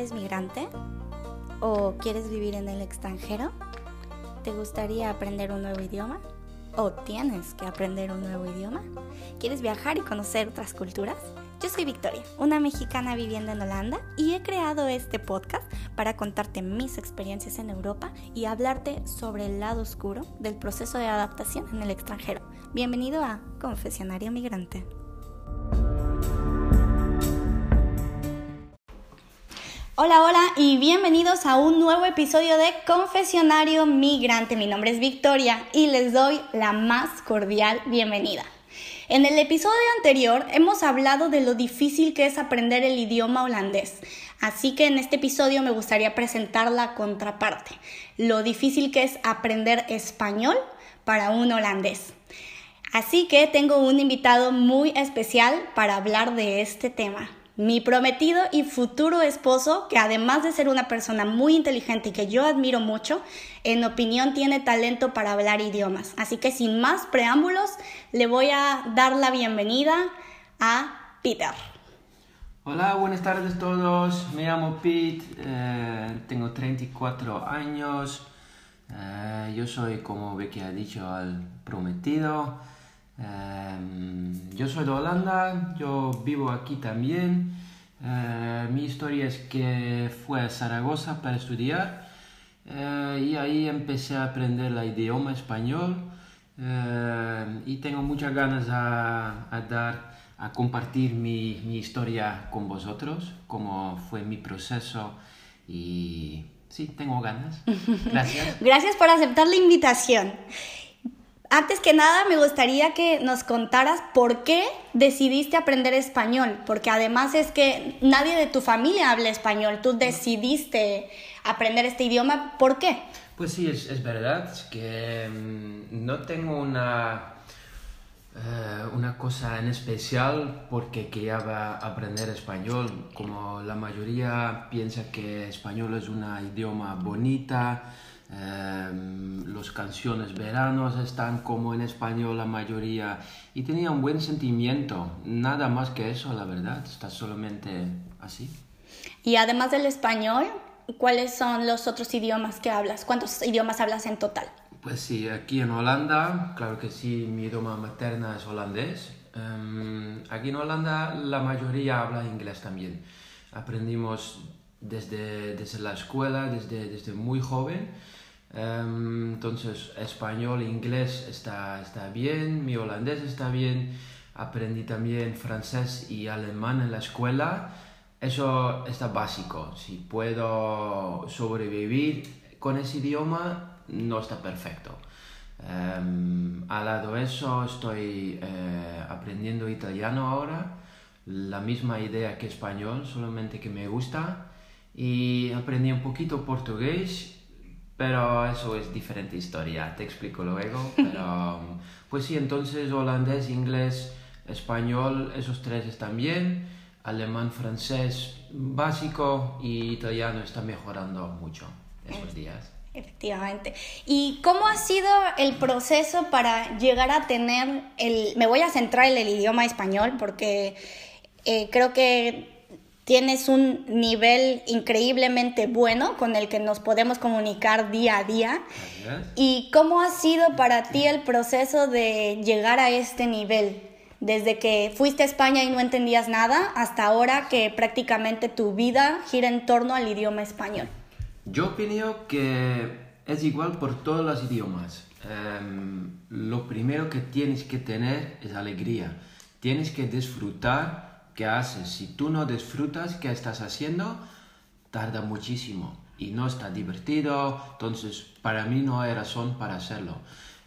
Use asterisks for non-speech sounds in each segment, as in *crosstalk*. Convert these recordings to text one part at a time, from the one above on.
¿Eres migrante? ¿O quieres vivir en el extranjero? ¿Te gustaría aprender un nuevo idioma? ¿O tienes que aprender un nuevo idioma? ¿Quieres viajar y conocer otras culturas? Yo soy Victoria, una mexicana viviendo en Holanda y he creado este podcast para contarte mis experiencias en Europa y hablarte sobre el lado oscuro del proceso de adaptación en el extranjero. Bienvenido a Confesionario Migrante. Hola, hola y bienvenidos a un nuevo episodio de Confesionario Migrante. Mi nombre es Victoria y les doy la más cordial bienvenida. En el episodio anterior hemos hablado de lo difícil que es aprender el idioma holandés, así que en este episodio me gustaría presentar la contraparte, lo difícil que es aprender español para un holandés. Así que tengo un invitado muy especial para hablar de este tema mi prometido y futuro esposo, que además de ser una persona muy inteligente y que yo admiro mucho, en opinión tiene talento para hablar idiomas. Así que sin más preámbulos, le voy a dar la bienvenida a Peter. Hola, buenas tardes a todos. Me llamo Pete, eh, tengo 34 años. Eh, yo soy, como Becky ha dicho, el prometido. Em, yo soy de Holanda, yo vivo aquí también. Eh, mi historia es que fui a Zaragoza para estudiar eh, y ahí empecé a aprender el idioma español eh, y tengo muchas ganas a, a dar, a compartir mi, mi, historia con vosotros, cómo fue mi proceso y sí, tengo ganas. *laughs* Gracias. Gracias por aceptar la invitación. Antes que nada, me gustaría que nos contaras por qué decidiste aprender español, porque además es que nadie de tu familia habla español, tú decidiste aprender este idioma, ¿por qué? Pues sí, es, verdad que mm, no tengo una, eh, una cosa en especial porque quería aprender español, como la mayoría piensa que español es un idioma bonita, Em, los canciones veranos están como en español la mayoría y tenía un buen sentimiento, nada más que eso, la verdad, está solamente así. Y además del español, ¿cuáles son los otros idiomas que hablas? ¿Cuántos idiomas hablas en total? Pues sí, aquí en Holanda, claro que sí, mi idioma materna es holandés. Em, aquí en Holanda la mayoría habla inglés también. Aprendimos desde, desde la escuela, desde, desde muy joven. Em, entonces, español, inglés está, está bien, mi holandés está bien, aprendí también francés y alemán en la escuela. Eso está básico. Si puedo sobrevivir con ese idioma, no está perfecto. Um, al lado de eso, estoy eh, aprendiendo italiano ahora. La misma idea que español, solamente que me gusta. Y aprendí un poquito portugués pero eso es diferente historia, te explico luego. *laughs* Pero, pues sí, entonces holandés, inglés, español, esos tres están bien. Alemán, francés, básico y italiano está mejorando mucho esos días. Efectivamente. ¿Y cómo ha sido el proceso para llegar a tener el... Me voy a centrar en el idioma español porque eh, creo que tienes un nivel increíblemente bueno con el que nos podemos comunicar día a día. ¿Y cómo ha sido para ti el proceso de llegar a este nivel? Desde que fuiste a España y no entendías nada hasta ahora que prácticamente tu vida gira en torno al idioma español. Yo opino que es igual por todos los idiomas. Em, lo primero que tienes que tener es alegría. Tienes que disfrutar ¿Qué haces. Si tú no disfrutas qué estás haciendo, tarda muchísimo y no está divertido, entonces para mí no hay razón para hacerlo.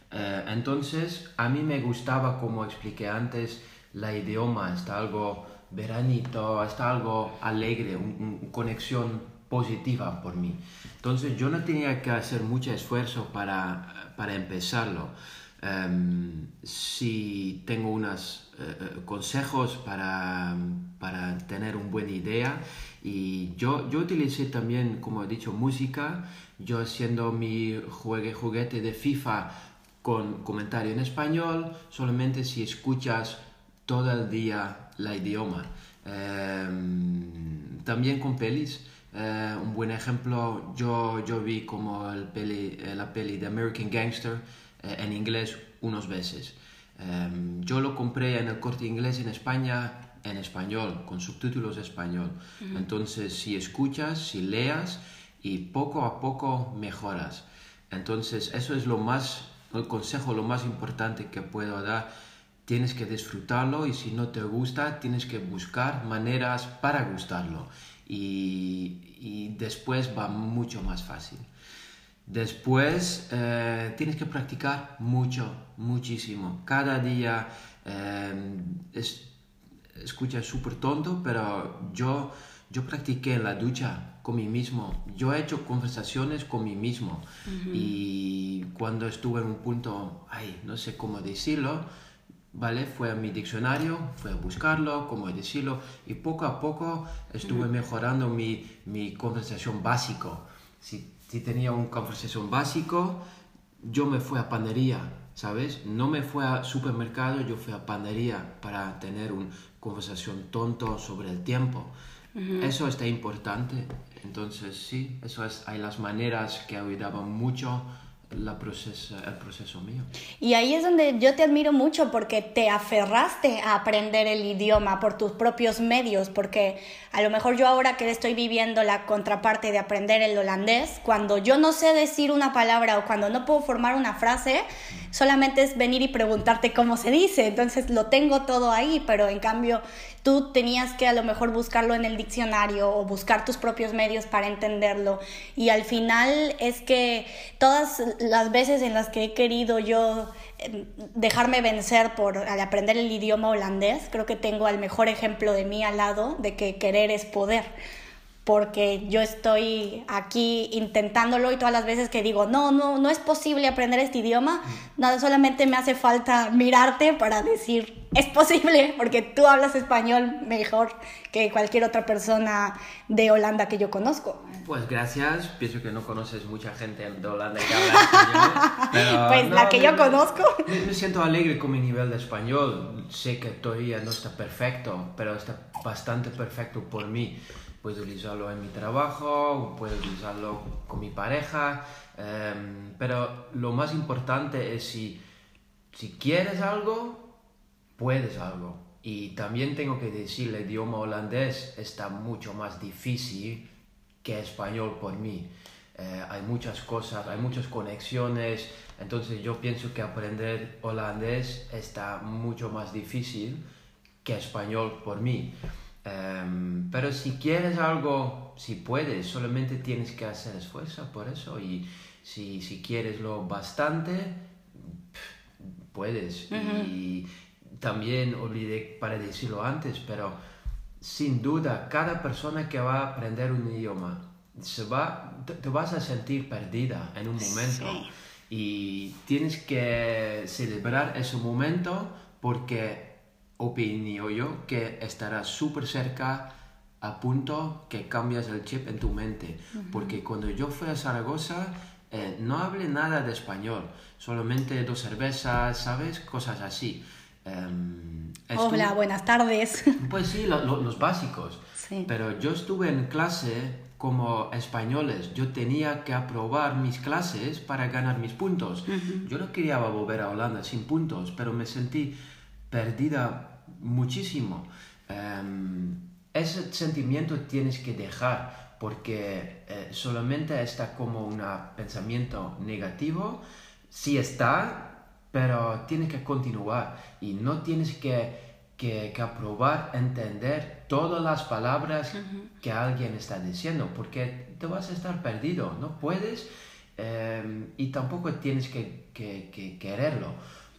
Eh, entonces a mí me gustaba, como expliqué antes, la idioma, está algo veranito, está algo alegre, una conexión positiva por mí. Entonces yo no tenía que hacer mucho esfuerzo para, para empezarlo. Em, si tengo unos eh, eh, consejos para, para, tener una buena idea. Y yo, yo utilicé también, como he dicho, música, yo haciendo mi juegue, juguete de FIFA con comentario en español, solamente si escuchas todo el día la idioma. Em, también con pelis, Eh, un buen ejemplo, yo, yo vi como el peli, la peli de American Gangster en inglés unos veces. Em, yo lo compré en el corte inglés en España en español, con subtítulos español. Entonces, si escuchas, si leas y poco a poco mejoras. Entonces, eso es lo más, el consejo, lo más importante que puedo dar. Tienes que disfrutarlo y si no te gusta, tienes que buscar maneras para gustarlo. Y, y después va mucho más fácil. Después eh, tienes que practicar mucho, muchísimo. Cada día eh, es, escucha súper tonto, pero yo, yo practiqué en la ducha con mí mismo. Yo he hecho conversaciones con mí mismo. Y cuando estuve en un punto, ay, no sé cómo decirlo, ¿vale? Fue a mi diccionario, fue a buscarlo, cómo decirlo, y poco a poco estuve mejorando mi, mi conversación básico. Si, si tenía una conversación básico, yo me fui a panadería, ¿sabes? No me fui a supermercado, yo fui a panadería para tener una conversación tonto sobre el tiempo. Eso está importante. Entonces, sí, eso es, hay las maneras que ayudaban mucho la proceso, el proceso mío. Y ahí es donde yo te admiro mucho porque te aferraste a aprender el idioma por tus propios medios, porque a lo mejor yo ahora que estoy viviendo la contraparte de aprender el holandés, cuando yo no sé decir una palabra o cuando no puedo formar una frase, solamente es venir y preguntarte cómo se dice, entonces lo tengo todo ahí, pero en cambio tú tenías que a lo mejor buscarlo en el diccionario o buscar tus propios medios para entenderlo. Y al final es que todas las veces en las que he querido yo em, dejarme vencer por al aprender el idioma holandés, creo que tengo al mejor ejemplo de mí al lado de que querer es poder porque yo estoy aquí intentándolo y todas las veces que digo, no, no, no es posible aprender este idioma, nada, solamente me hace falta mirarte para decir, es posible, porque tú hablas español mejor que cualquier otra persona de Holanda que yo conozco. Pues gracias, pienso que no conoces mucha gente de Holanda que habla español. *laughs* Pero pues la que yo conozco. Me, me, siento alegre con mi nivel de español, sé que todavía no está perfecto, pero está bastante perfecto por mí puedo utilizarlo en mi trabajo, puedo utilizarlo con mi pareja, em, pero lo más importante es si, si quieres algo, puedes algo. Y también tengo que decir, el idioma holandés está mucho más difícil que español por mí. Eh, hay muchas cosas, hay muchas conexiones, entonces yo pienso que aprender holandés está mucho más difícil que español por mí. Em, pero si quieres algo, si puedes, solamente tienes que hacer esfuerzo por eso. Y si, si quieres lo bastante, puedes. Y también olvidé para decirlo antes, pero sin duda, cada persona que va a aprender un idioma, se va, te, vas a sentir perdida en un momento. Y tienes que celebrar ese momento porque opino yo que estará súper cerca a punto que cambias el chip en tu mente. Porque cuando yo fui a Zaragoza, eh, no hablé nada de español, solamente dos cervezas, ¿sabes? Cosas así. Em, Hola, buenas tardes. *laughs* Pues sí, los básicos. Pero yo estuve en clase como españoles. Yo tenía que aprobar mis clases para ganar mis puntos. Yo no quería volver a Holanda sin puntos, pero me sentí perdida muchísimo. Em, ese sentimiento tienes que dejar porque eh, solamente está como un pensamiento negativo. Sí está, pero tienes que continuar y no tienes que, que, aprobar, entender todas las palabras que alguien está diciendo porque te vas a estar perdido, no puedes em, y tampoco tienes que, que quererlo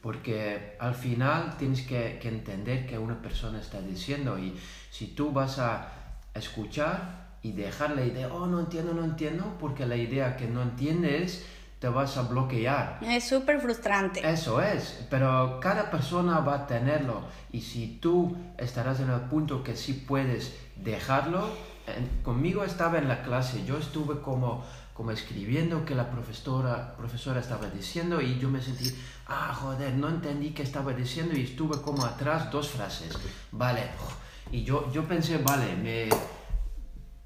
porque al final tienes que, entender que una persona está diciendo y si tú vas a escuchar y dejar la idea, oh, no entiendo, no entiendo, porque la idea que no entiendes te vas a bloquear. Es súper frustrante. Eso es, pero cada persona va a tenerlo y si tú estarás en el punto que sí puedes dejarlo, conmigo estaba en la clase, yo estuve como como escribiendo que la profesora, profesora estaba diciendo y yo me sentí, ah, joder, no entendí qué estaba diciendo y estuve como atrás dos frases, vale, y yo, yo pensé, vale, me,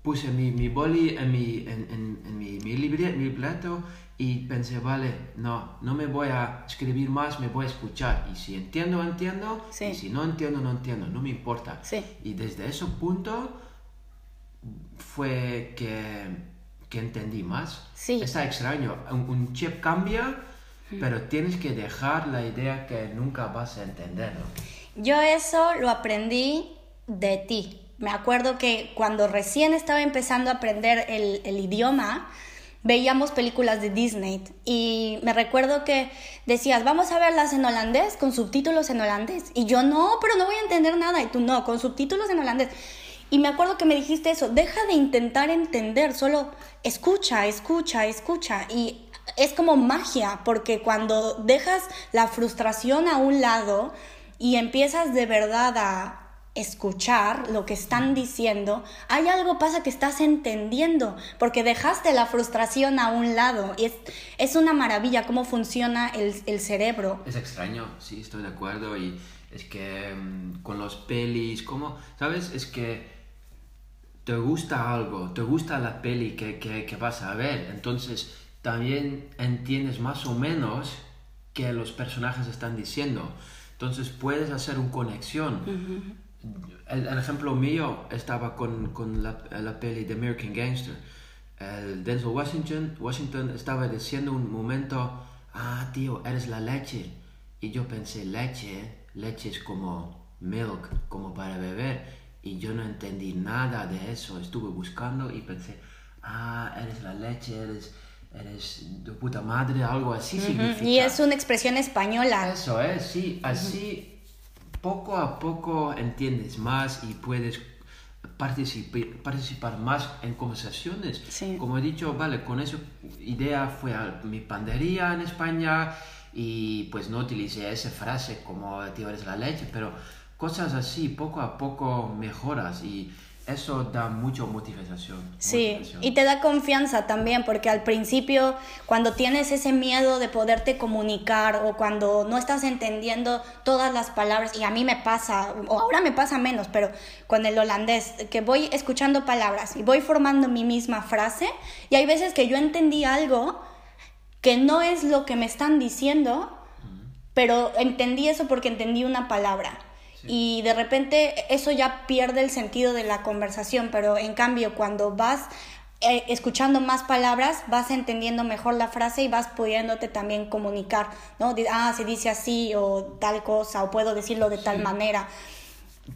puse mi, mi boli en mi, en, en, en mi, mi, libre- mi libreto y pensé, vale, no, no me voy a escribir más, me voy a escuchar. Y si entiendo, entiendo. Sí. Y si no entiendo, no entiendo, no me importa. Sí. Y desde ese punto fue que, que entendí más. Sí. Está extraño. Un, un chip cambia, pero tienes que dejar la idea que nunca vas a entenderlo. Yo eso lo aprendí de ti. Me acuerdo que cuando recién estaba empezando a aprender el, el idioma, veíamos películas de Disney y me recuerdo que decías, vamos a verlas en holandés, con subtítulos en holandés. Y yo, no, pero no voy a entender nada. Y tú, no, con subtítulos en holandés. Y me acuerdo que me dijiste eso, deja de intentar entender, solo escucha, escucha, escucha. Y es como magia, porque cuando dejas la frustración a un lado y empiezas de verdad a escuchar lo que están diciendo, hay algo pasa que estás entendiendo, porque dejaste la frustración a un lado. Y es, es una maravilla cómo funciona el, el cerebro. Es extraño, sí, estoy de acuerdo. Y es que mm, con los pelis, como, ¿sabes? Es que te gusta algo, te gusta la peli que, que, que vas a ver. Entonces también entiendes más o menos que los personajes están diciendo. Entonces puedes hacer una conexión. el, el ejemplo mío estaba con, con la, la peli de American Gangster. El Denzel Washington, Washington estaba diciendo un momento, ah, tío, eres la leche. Y yo pensé, leche, leche es como milk, como para beber. Y yo no entendí nada de eso. Estuve buscando y pensé, ah, eres la leche, eres, eres de puta madre, algo así significa. Y es una expresión española. Eso es, sí, así poco a poco entiendes más y puedes participar, participar más en conversaciones. Sí. Como he dicho, vale, con esa idea fue a mi pandería en España y pues no utilicé esa frase como tío eres la leche, pero cosas así, poco a poco mejoras y eso da mucha motivación. Sí, motivación. y te da confianza también, porque al principio, cuando tienes ese miedo de poderte comunicar o cuando no estás entendiendo todas las palabras, y a mí me pasa, o ahora me pasa menos, pero con el holandés, que voy escuchando palabras y voy formando mi misma frase, y hay veces que yo entendí algo que no es lo que me están diciendo, pero entendí eso porque entendí una palabra. Y de repente eso ya pierde el sentido de la conversación, pero en cambio cuando vas eh, escuchando más palabras, vas entendiendo mejor la frase y vas pudiéndote también comunicar, ¿no? Ah, se dice así o tal cosa, o puedo decirlo de tal manera.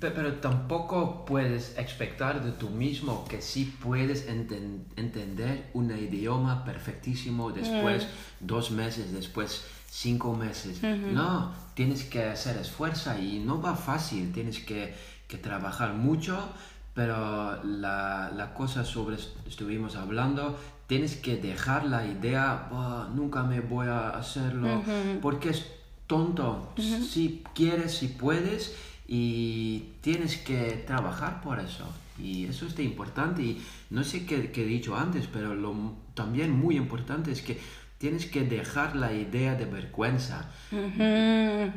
Pe- Pero tampoco puedes expectar de tú mismo que sí puedes enten- entender un idioma perfectísimo después, dos meses, después cinco meses. No, tienes que hacer esfuerzo y no va fácil, tienes que, que trabajar mucho, pero la, la cosa sobre est- estuvimos hablando, tienes que dejar la idea, "Buah, nunca me voy a hacerlo, porque es tonto. Si quieres, si puedes, y tienes que trabajar por eso. Y eso es importante. Y no sé qué, qué he dicho antes, pero lo también muy importante es que tienes que dejar la idea de vergüenza.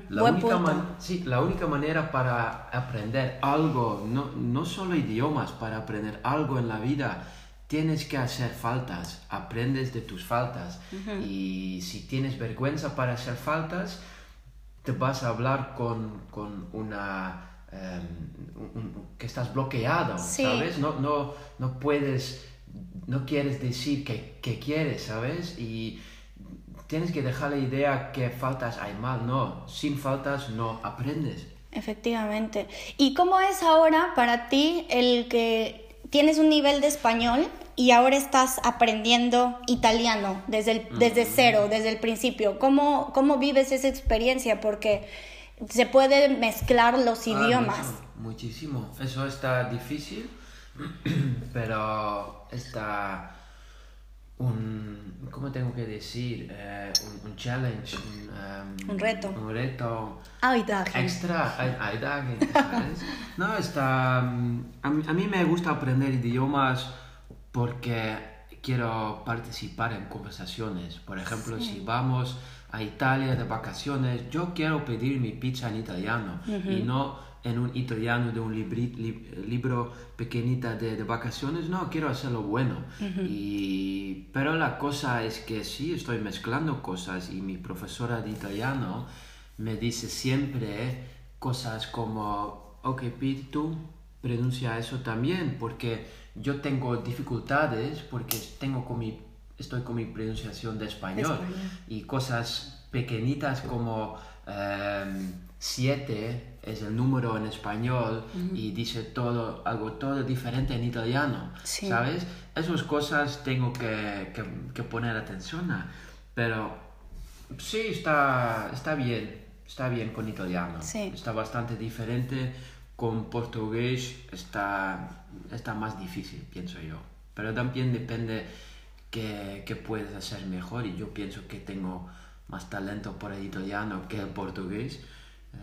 La buen única, punto. sí, la única manera para aprender algo, no, no solo idiomas, para aprender algo en la vida, tienes que hacer faltas, aprendes de tus faltas. Y si tienes vergüenza para hacer faltas, te vas a hablar con, con una... em, un- un- que estás bloqueado, Sí. ¿sabes? No, no, no puedes, no quieres decir que, que quieres, ¿sabes? Y tienes que dejar la idea que faltas hay mal, no, sin faltas no aprendes. Efectivamente. ¿Y cómo es ahora para ti el que tienes un nivel de español y ahora estás aprendiendo italiano desde, el, desde cero, desde el principio? ¿Cómo, ¿Cómo vives esa experiencia? Porque se pueden mezclar los Ah, idiomas. muchísimo. Eso está difícil, *clears throat* pero está un, ¿cómo tengo que decir? Eh, un, un challenge, un, em, Un reto. Un reto Dagen. extra. ¿sabes? *laughs* No, está... mm, A mí, a mí me gusta aprender idiomas porque quiero participar en conversaciones. Por ejemplo, si vamos a Italia de vacaciones, yo quiero pedir mi pizza en italiano y no en un italiano de un libri, li, libro pequeñita de, de, vacaciones, no, quiero hacerlo bueno. Uh -huh. y, pero la cosa es que sí, estoy mezclando cosas y mi profesora de italiano me dice siempre cosas como, ok, Pete, tú pronuncia eso también, porque yo tengo dificultades, porque tengo con mi, estoy con mi pronunciación de español, español. y cosas pequeñitas como... Um, 7 es el número en español uh -huh. y dice todo, algo todo diferente en italiano, sí. ¿sabes? Esas cosas tengo que, que, que, poner atención a, pero sí, está, está bien, está bien con italiano, sí. está bastante diferente, con portugués está, está más difícil, pienso yo, pero también depende que, que puedes hacer mejor y yo pienso que tengo más talento por el italiano que el portugués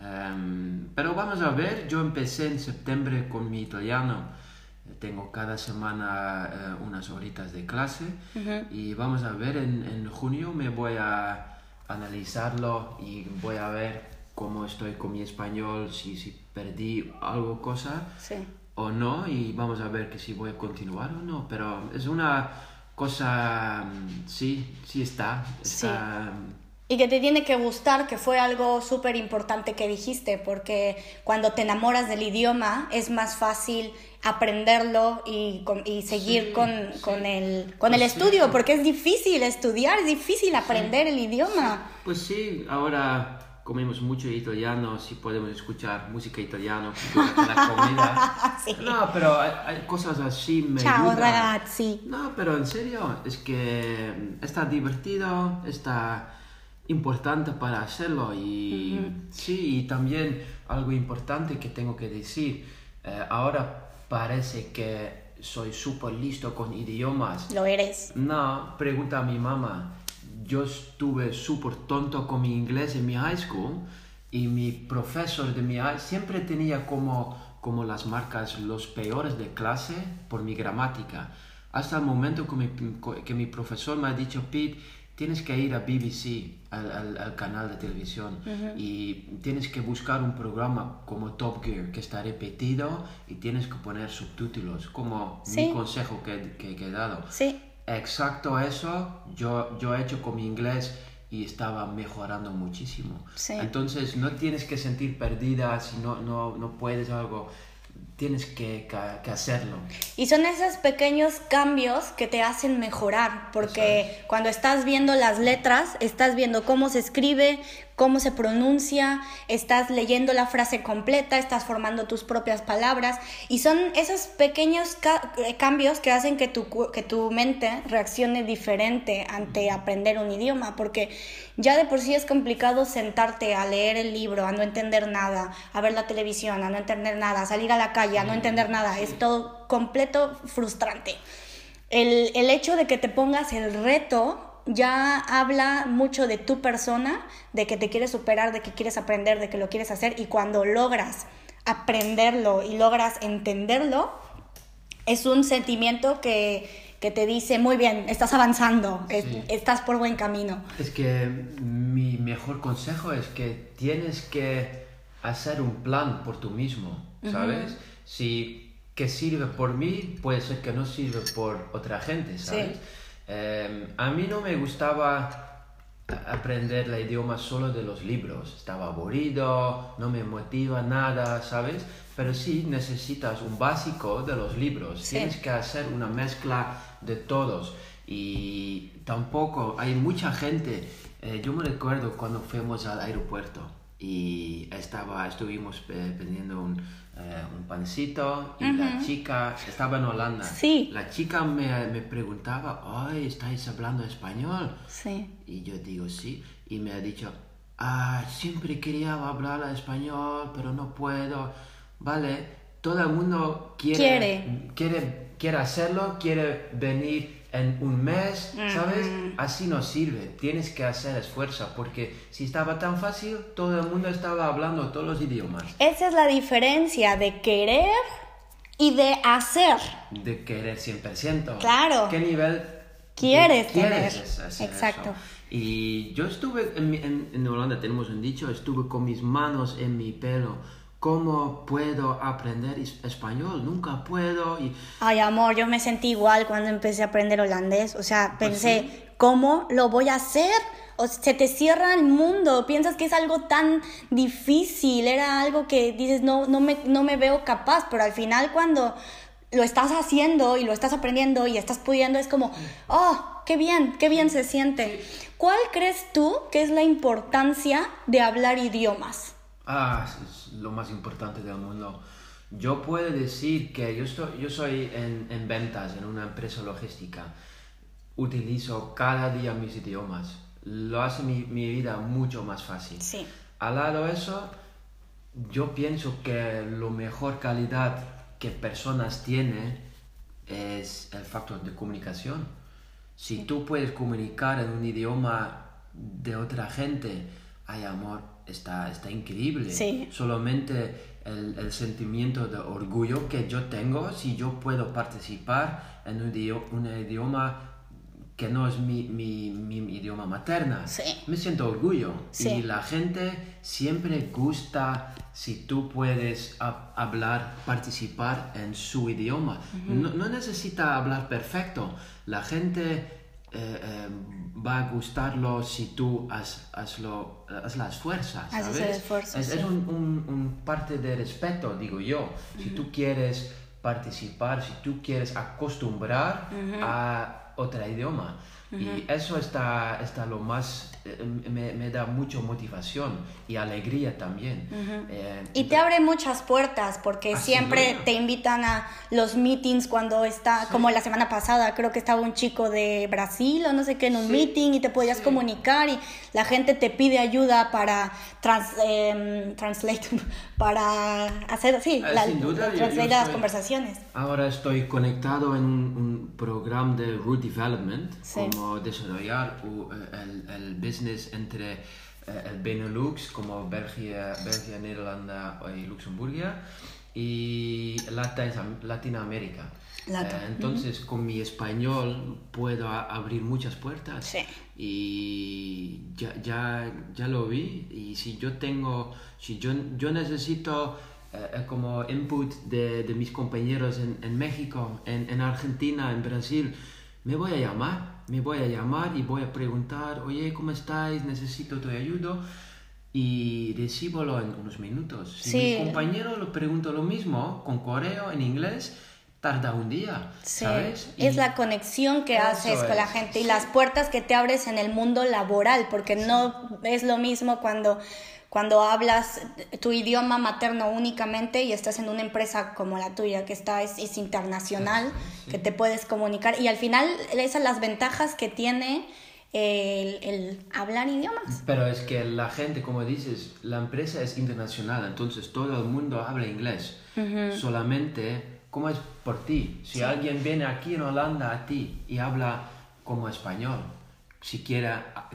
Em, pero vamos a ver, yo empecé en septiembre con mi italiano, tengo cada semana eh, unas horitas de clase. Y vamos a ver, en, en junio me voy a analizarlo y voy a ver cómo estoy con mi español, si, si perdí algo cosa Sí. o no. Y vamos a ver que si voy a continuar o no. Pero es una cosa mm, sí sí está está Y que te tiene que gustar, que fue algo súper importante que dijiste, porque cuando te enamoras del idioma es más fácil aprenderlo y, y seguir Sí, con, sí. con el, con el Pues sí. estudio, porque es difícil estudiar, es difícil aprender el idioma. pues sí ahora comemos mucho italiano si podemos escuchar música italiana *laughs* la comida Sí. no pero hay, hay cosas así me Ciao ayudan. ragazzi. No, pero en serio, es que está divertido, está importante para hacerlo y sí, y también algo importante que tengo que decir, eh, ahora parece que soy súper listo con idiomas. Lo eres. No, pregunta a mi mamá. Yo estuve súper tonto con mi inglés en mi high school y mi profesor de mi high siempre tenía como, como las marcas los peores de clase por mi gramática. Hasta el momento que mi, que mi profesor me ha dicho, Pete, tienes que ir a BBC, al, al- al canal de televisión, y tienes que buscar un programa como Top Gear que está repetido y tienes que poner subtítulos, como Sí. mi consejo que, que, que he dado. Sí. Exacto eso yo, yo he hecho con mi inglés y estaba mejorando muchísimo. Sí. Entonces no tienes que sentir perdida si no, no, no puedes algo, tienes que, que- hacerlo. Y son esos pequeños cambios que te hacen mejorar, porque cuando estás viendo las letras, estás viendo cómo se escribe, cómo se pronuncia, estás leyendo la frase completa, estás formando tus propias palabras, y son esos pequeños ca- eh, cambios que hacen que tu, que tu mente reaccione diferente ante aprender un idioma, porque ya de por sí es complicado sentarte a leer el libro, a no entender nada, a ver la televisión, a no entender nada, a salir a la calle, a no entender nada, es todo completo frustrante. El, el hecho de que te pongas el reto ya habla mucho de tu persona, de que te quieres superar, de que quieres aprender, de que lo quieres hacer y cuando logras aprenderlo y logras entenderlo, es un sentimiento que, que te dice, muy bien, estás avanzando, es- Sí. estás por buen camino. Es que mi mejor consejo es que tienes que hacer un plan por tú mismo, ¿sabes? Si que sirve por mí, puede ser que no sirve por otra gente, ¿sabes? Eh, a mí no me gustaba aprender el idioma solo de los libros. Estaba aburrido, no me motiva nada, ¿sabes? Pero sí necesitas un básico de los libros. Sí. Tienes que hacer una mezcla de todos. Y tampoco hay mucha gente. eh, yo me recuerdo cuando fuimos al aeropuerto y estaba, estuvimos eh, vendiendo un, eh, un pancito y la chica estaba en Holanda. Sí. La chica me, me preguntaba, ay, ¿estáis hablando español? Sí. Y yo digo sí. Y me ha dicho, ah, siempre quería hablar español, pero no puedo. Vale, todo el mundo quiere, Quiere. quiere, quiere hacerlo, quiere venir en un mes, ¿sabes? Así no sirve. Tienes que hacer esfuerzo, porque si estaba tan fácil, todo el mundo estaba hablando todos los idiomas. Esa es la diferencia de querer y de hacer. De querer 100%. Claro. ¿Qué nivel Quieres quieres tener. hacer Exacto. eso? Y yo estuve, en, en- en Holanda tenemos un dicho, estuve con mis manos en mi pelo ¿cómo puedo aprender español? Nunca puedo. Y Ay, amor, yo me sentí igual cuando empecé a aprender holandés. O sea, pensé, ¿cómo lo voy a hacer? O se te cierra el mundo, piensas que es algo tan difícil, era algo que dices, no, no, me, no me veo capaz, pero al final cuando lo estás haciendo y lo estás aprendiendo y estás pudiendo, es como, oh, qué bien, qué bien se siente. ¿Cuál crees tú que es la importancia de hablar idiomas? Ah, es lo más importante del mundo. Yo puedo decir que yo, estoy, yo soy en, en ventas en una empresa logística. Utilizo cada día mis idiomas. Lo hace mi, mi vida mucho más fácil. Sí. Al lado de eso, yo pienso que lo mejor calidad que personas tienen es el factor de comunicación. Si tú puedes comunicar en un idioma de otra gente, ay amor, está, está increíble. Sí. Solamente el, el sentimiento de orgullo que yo tengo si yo puedo participar en un, idio- un idioma que no es mi, mi, mi idioma materna. Sí. Me siento orgullo. Sí. Y la gente siempre gusta si tú puedes ha- hablar, participar en su idioma. no, no necesita hablar perfecto. La gente eh, eh, va a gustarlo si tú haz, hazlo, haz las fuerzas. ¿sabes? el esfuerzo, Es, sí. es un, un- un parte de respeto, digo yo. Si tú quieres participar, si tú quieres acostumbrar a otro idioma. Y eso está, está lo más, eh, me, me da mucha motivación y alegría también. Eh, Y te abre muchas puertas porque Ah, siempre te invitan a los meetings cuando está, como la semana pasada, creo que estaba un chico de Brasil o no sé qué en un Sí, meeting y te podías sí. comunicar y la gente te pide ayuda para trans, em, translate, *laughs* para hacer, sí, Ah, la, sin duda, yo- las conversaciones. Ahora estoy conectado en un, un programa de Root Development, como desarrollar u- el, el business entre eh, el Benelux, como Bélgica, Bélgica, Nederlanda y Luxemburgo, y Latin- Latinoamérica. Eh, entonces, con mi español puedo abrir muchas puertas. Sí. Y ya, ya, ya lo vi. Y si yo tengo, si yo, yo necesito eh, eh, como input de, de mis compañeros en, en México, en, en Argentina, en Brasil, me voy a llamar. Me voy a llamar y voy a preguntar, oye, ¿cómo estáis? Necesito tu ayuda. Y recíbolo en unos minutos. Si Sí. mi compañero lo pregunto lo mismo, con correo en inglés, tarda un día. Sí, ¿Sabes? es la conexión que haces con la gente y sí. las puertas que te abres en el mundo laboral, porque no es lo mismo cuando, cuando hablas tu idioma materno únicamente y estás en una empresa como la tuya, que está, es, es internacional, Sí, sí. que te puedes comunicar y al final esas son las ventajas que tiene el, el hablar idiomas. Pero es que la gente, como dices, la empresa es internacional, entonces todo el mundo habla inglés. Solamente, ¿cómo es por ti? Si alguien viene aquí en Holanda a ti y habla como español, si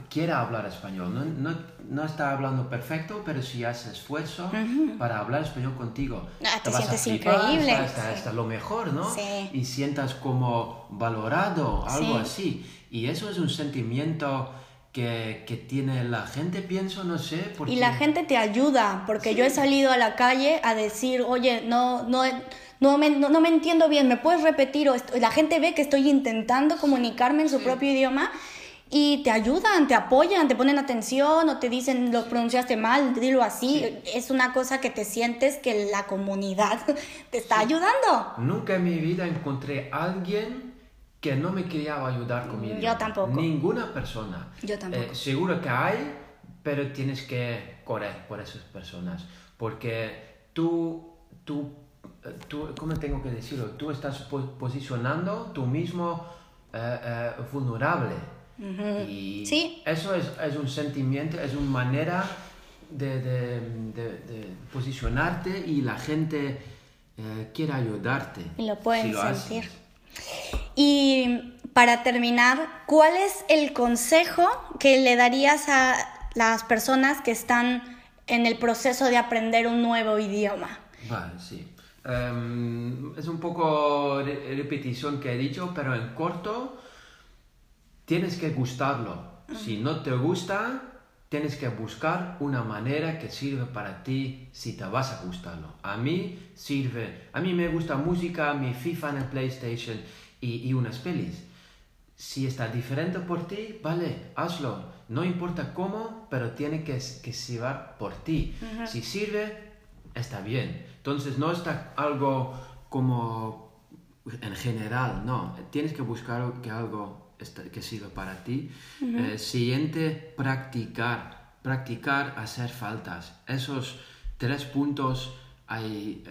quiere hablar español, no, no, no está hablando perfecto, pero si hace esfuerzo para hablar español contigo, Ah, te a sientes flipar, increíble, Está, está- sí. está lo mejor, ¿no? Sí. Y sientas como valorado, algo Sí. así. Y eso es un sentimiento que, que tiene la gente, pienso, no sé. Porque... Y la gente te ayuda, porque yo he salido a la calle a decir, oye, no, no, no, me, no, no me entiendo bien, ¿me puedes repetir? O la gente ve que estoy intentando comunicarme en su propio idioma y te ayudan, te apoyan, te ponen atención o te dicen, lo pronunciaste mal, dilo así. Es una cosa que te sientes que la comunidad *laughs* te está ayudando. Nunca en mi vida encontré a alguien que no me quería ayudar con mi Yo tampoco. Ninguna persona. Yo tampoco. Eh, seguro que hay, pero tienes que correr por esas personas. Porque tú, tú, eh, tú ¿cómo tengo que decirlo? Tú estás po- posicionando tú mismo eh, eh, vulnerable. Y Sí. eso es, es un sentimiento, es una manera de, de- de- de posicionarte y la gente eh, quiere ayudarte. Y lo pueden si lo haces. sentir. Y para terminar, ¿cuál es el consejo que le darías a las personas que están en el proceso de aprender un nuevo idioma? Vale, sí. Em, es un poco re- repetición que he dicho, pero en corto tienes que gustarlo. Si no te gusta, tienes que buscar una manera que sirva para ti si te vas a gustarlo. A mí sirve, a mí me gusta música, mi FIFA en el PlayStation y, y unas pelis. Si está diferente por ti, vale, hazlo. No importa cómo, pero tiene que, que sirver por ti. Si sirve, está bien. Entonces no está algo como en general, no. Tienes que buscar que algo que sirva para ti. Eh, siguiente, practicar. Practicar, hacer faltas. Esos tres puntos hay,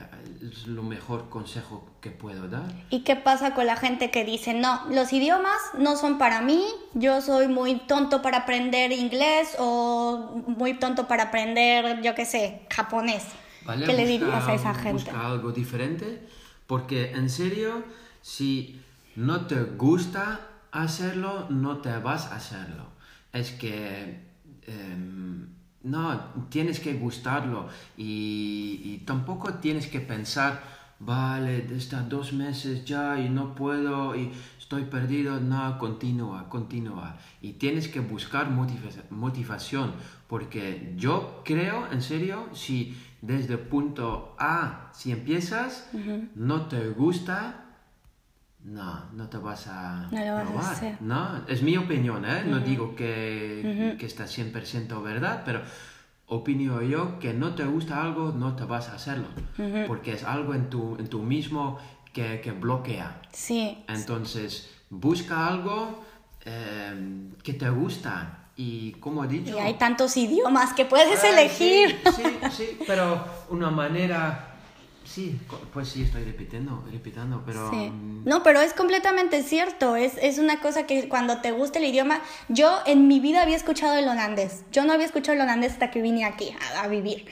es lo mejor consejo que puedo dar. ¿Y qué pasa con la gente que dice, no, los idiomas no son para mí, yo soy muy tonto para aprender inglés o muy tonto para aprender, yo qué sé, japonés? ¿Qué le dirías a esa gente? Busca algo diferente, porque en serio, si no te gusta hacerlo, no te vas a hacerlo. Es que... Em, no, tienes que gustarlo y, tampoco tienes que pensar, vale, está dos meses ya y no puedo y estoy perdido. No, continúa, continúa. Y tienes que buscar motivación porque yo creo, en serio, si desde punto A, si empiezas, no te gusta, no, no te vas a probar. no, es mi opinión, ¿eh? No digo que, que está 100% verdad, pero opino yo que no te gusta algo, no te vas a hacerlo. Porque es algo en tu, en tu mismo que, que bloquea. Sí. Entonces, busca algo eh, que te gusta. Y como he dicho... Y hay tantos idiomas que puedes elegir. Sí, sí, sí, pero una manera Sí, pues sí, estoy repitiendo, repitiendo, pero... Mm, no, pero es completamente cierto, es, es, una cosa que cuando te gusta el idioma, yo en mi vida había escuchado el holandés, yo no había escuchado el holandés hasta que vine aquí a, a vivir.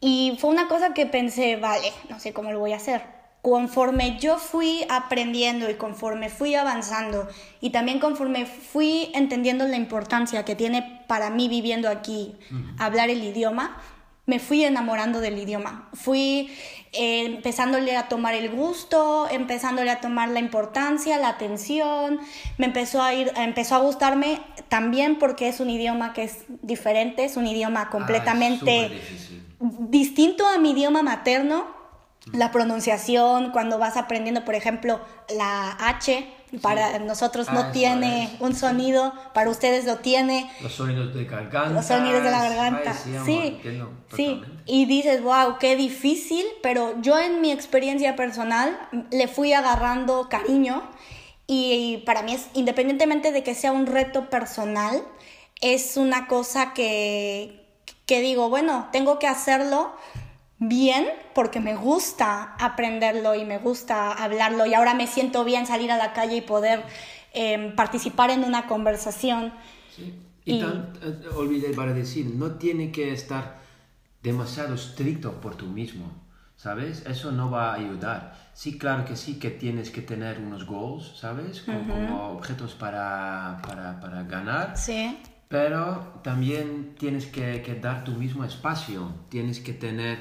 Y fue una cosa que pensé, vale, no sé cómo lo voy a hacer. Conforme yo fui aprendiendo y conforme fui avanzando y también conforme fui entendiendo la importancia que tiene para mí viviendo aquí hablar el idioma, me fui enamorando del idioma. Fui eh, empezándole a tomar el gusto, empezándole a tomar la importancia, la atención. Me empezó a ir, empezó a gustarme también porque es un idioma que es diferente, es un idioma ah, completamente distinto a mi idioma materno la pronunciación, cuando vas aprendiendo, por ejemplo, la H, para nosotros no ah, tiene un sonido, para ustedes lo tiene. Los sonidos de garganta. Los sonidos de la garganta. sí, sí. Y dices, wow, qué difícil, pero yo en mi experiencia personal le fui agarrando cariño y para mí es, independientemente de que sea un reto personal, es una cosa que, que digo, bueno, tengo que hacerlo bien porque me gusta aprenderlo y me gusta hablarlo y ahora me siento bien salir a la calle y poder em, participar en una conversación. Sí. Y, Tan, eh, olvidé para decir, no tiene que estar demasiado estricto por tú mismo, ¿sabes? Eso no va a ayudar. Sí, claro que sí que tienes que tener unos goals, ¿sabes? Como, objetos para, para, para, ganar. Sí. Pero también tienes que, que dar tu mismo espacio, tienes que tener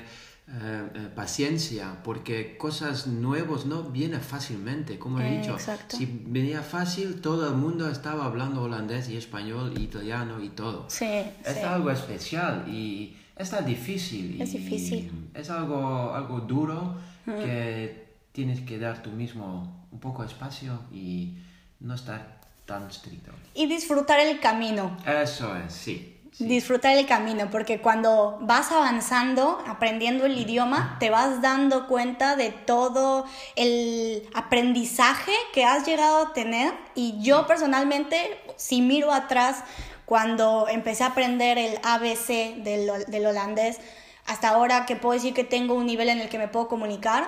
eh, eh, paciencia, porque cosas nuevas no vienen fácilmente, como he dicho. Si venía fácil, todo el mundo estaba hablando holandés y español, italiano y todo. Sí, es algo especial y está difícil. Es difícil. Es algo, algo duro que tienes que dar tú mismo un poco de espacio y no estar tan estricto. Y disfrutar el camino. Eso es, sí. Disfrutar el camino, porque cuando vas avanzando, aprendiendo el idioma, te vas dando cuenta de todo el aprendizaje que has llegado a tener. Y yo personalmente, si miro atrás, cuando empecé a aprender el ABC del, del holandés, hasta ahora que puedo decir que tengo un nivel en el que me puedo comunicar,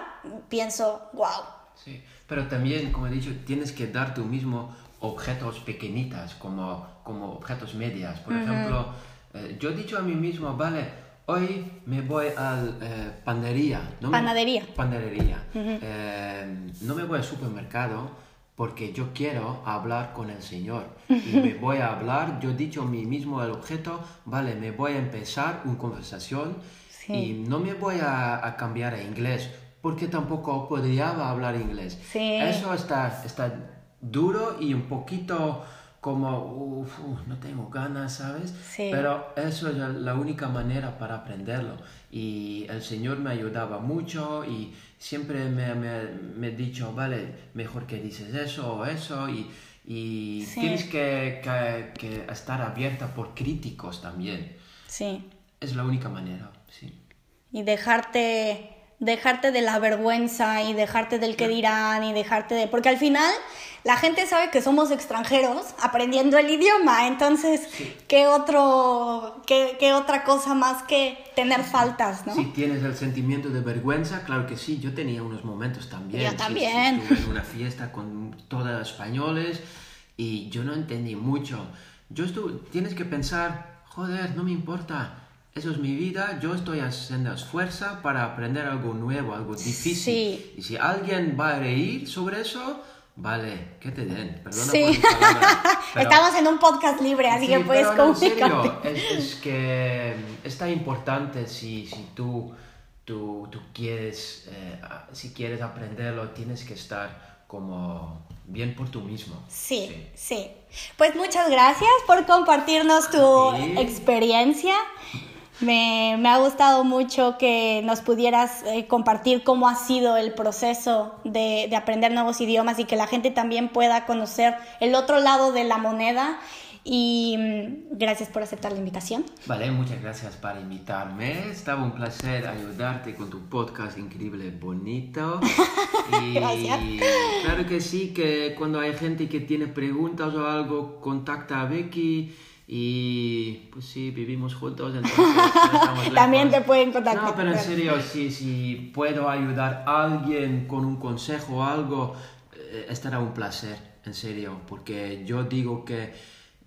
pienso, wow. Sí, pero también, como he dicho, tienes que dar tú mismo objetos pequeñitas, como, como objetos medias. Por ejemplo, eh, yo he dicho a mí mismo, vale, hoy me voy a eh, panadería. No panadería. panadería. Eh, no me voy al supermercado porque yo quiero hablar con el Señor. Y me voy a hablar, yo he dicho a mí mismo el objeto, vale, me voy a empezar una conversación y no me voy a, a, cambiar a inglés porque tampoco podría hablar inglés. Sí. Eso está, está duro y un poquito como, uff, no tengo ganas, ¿sabes? Sí. Pero eso es la única manera para aprenderlo. Y el Señor me ayudaba mucho y siempre me, me, me ha dicho, vale, mejor que dices eso o eso y, y Sí. tienes que, que, que estar abierta por críticos también. Sí. Es la única manera, sí. Y dejarte, dejarte de la vergüenza y dejarte del que dirán y dejarte de... Porque al final la gente sabe que somos extranjeros aprendiendo el idioma, entonces, ¿qué, otro, qué, qué otra cosa más que tener faltas, no? Si tienes el sentimiento de vergüenza, claro que sí, yo tenía unos momentos también. Yo Sí, sí, también. estuve en una fiesta con todos españoles y yo no entendí mucho. Yo estuve, tienes que pensar, joder, no me importa, eso es mi vida, yo estoy haciendo esfuerzo para aprender algo nuevo, algo difícil. Sí. Y si alguien va a reír sobre eso, vale, que te den, perdona Sí. por *laughs* pero- Estamos en un podcast libre, así Sí, que puedes pero no, en serio, es, es que está importante si, si tú, tú, tú quieres, eh, si quieres aprenderlo, tienes que estar como bien por tú mismo. Sí, sí. Pues muchas gracias por compartirnos tu experiencia. Me, me ha gustado mucho que nos pudieras eh, compartir cómo ha sido el proceso de, de aprender nuevos idiomas y que la gente también pueda conocer el otro lado de la moneda. Y mm, gracias por aceptar la invitación. Vale, muchas gracias por invitarme. Estaba un placer ayudarte con tu podcast increíble, bonito. *laughs* Y Gracias. claro que sí, que cuando hay gente que tiene preguntas o algo, contacta a Becky. Y pues sí, vivimos juntos, entonces. *laughs* También te pueden contactar. No, pero en serio, si, si puedo ayudar a alguien con un consejo o algo, eh, estará un placer, en serio, porque yo digo que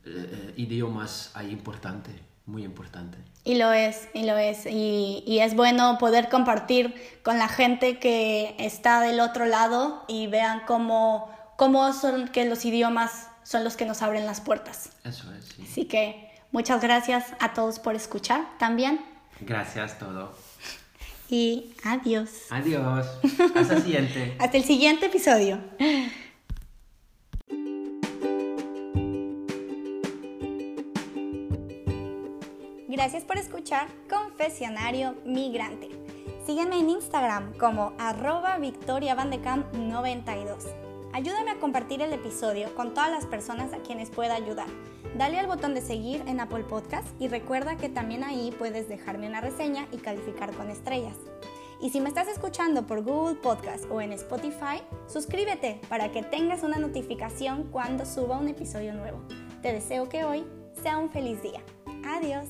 eh, idiomas hay importante, muy importante. Y lo es, y lo es. Y, y es bueno poder compartir con la gente que está del otro lado y vean cómo, cómo son que los idiomas son los que nos abren las puertas. Eso es, sí. Así que muchas gracias a todos por escuchar también. Gracias todo. Y adiós. Adiós. *laughs* Hasta el siguiente. Hasta el siguiente episodio. Gracias por escuchar Confesionario Migrante. Sígueme en Instagram como arroba victoriavandecamp92. Ayúdame a compartir el episodio con todas las personas a quienes pueda ayudar. Dale al botón de seguir en Apple Podcast y recuerda que también ahí puedes dejarme una reseña y calificar con estrellas. Y si me estás escuchando por Google Podcast o en Spotify, suscríbete para que tengas una notificación cuando suba un episodio nuevo. Te deseo que hoy sea un feliz día. Adiós.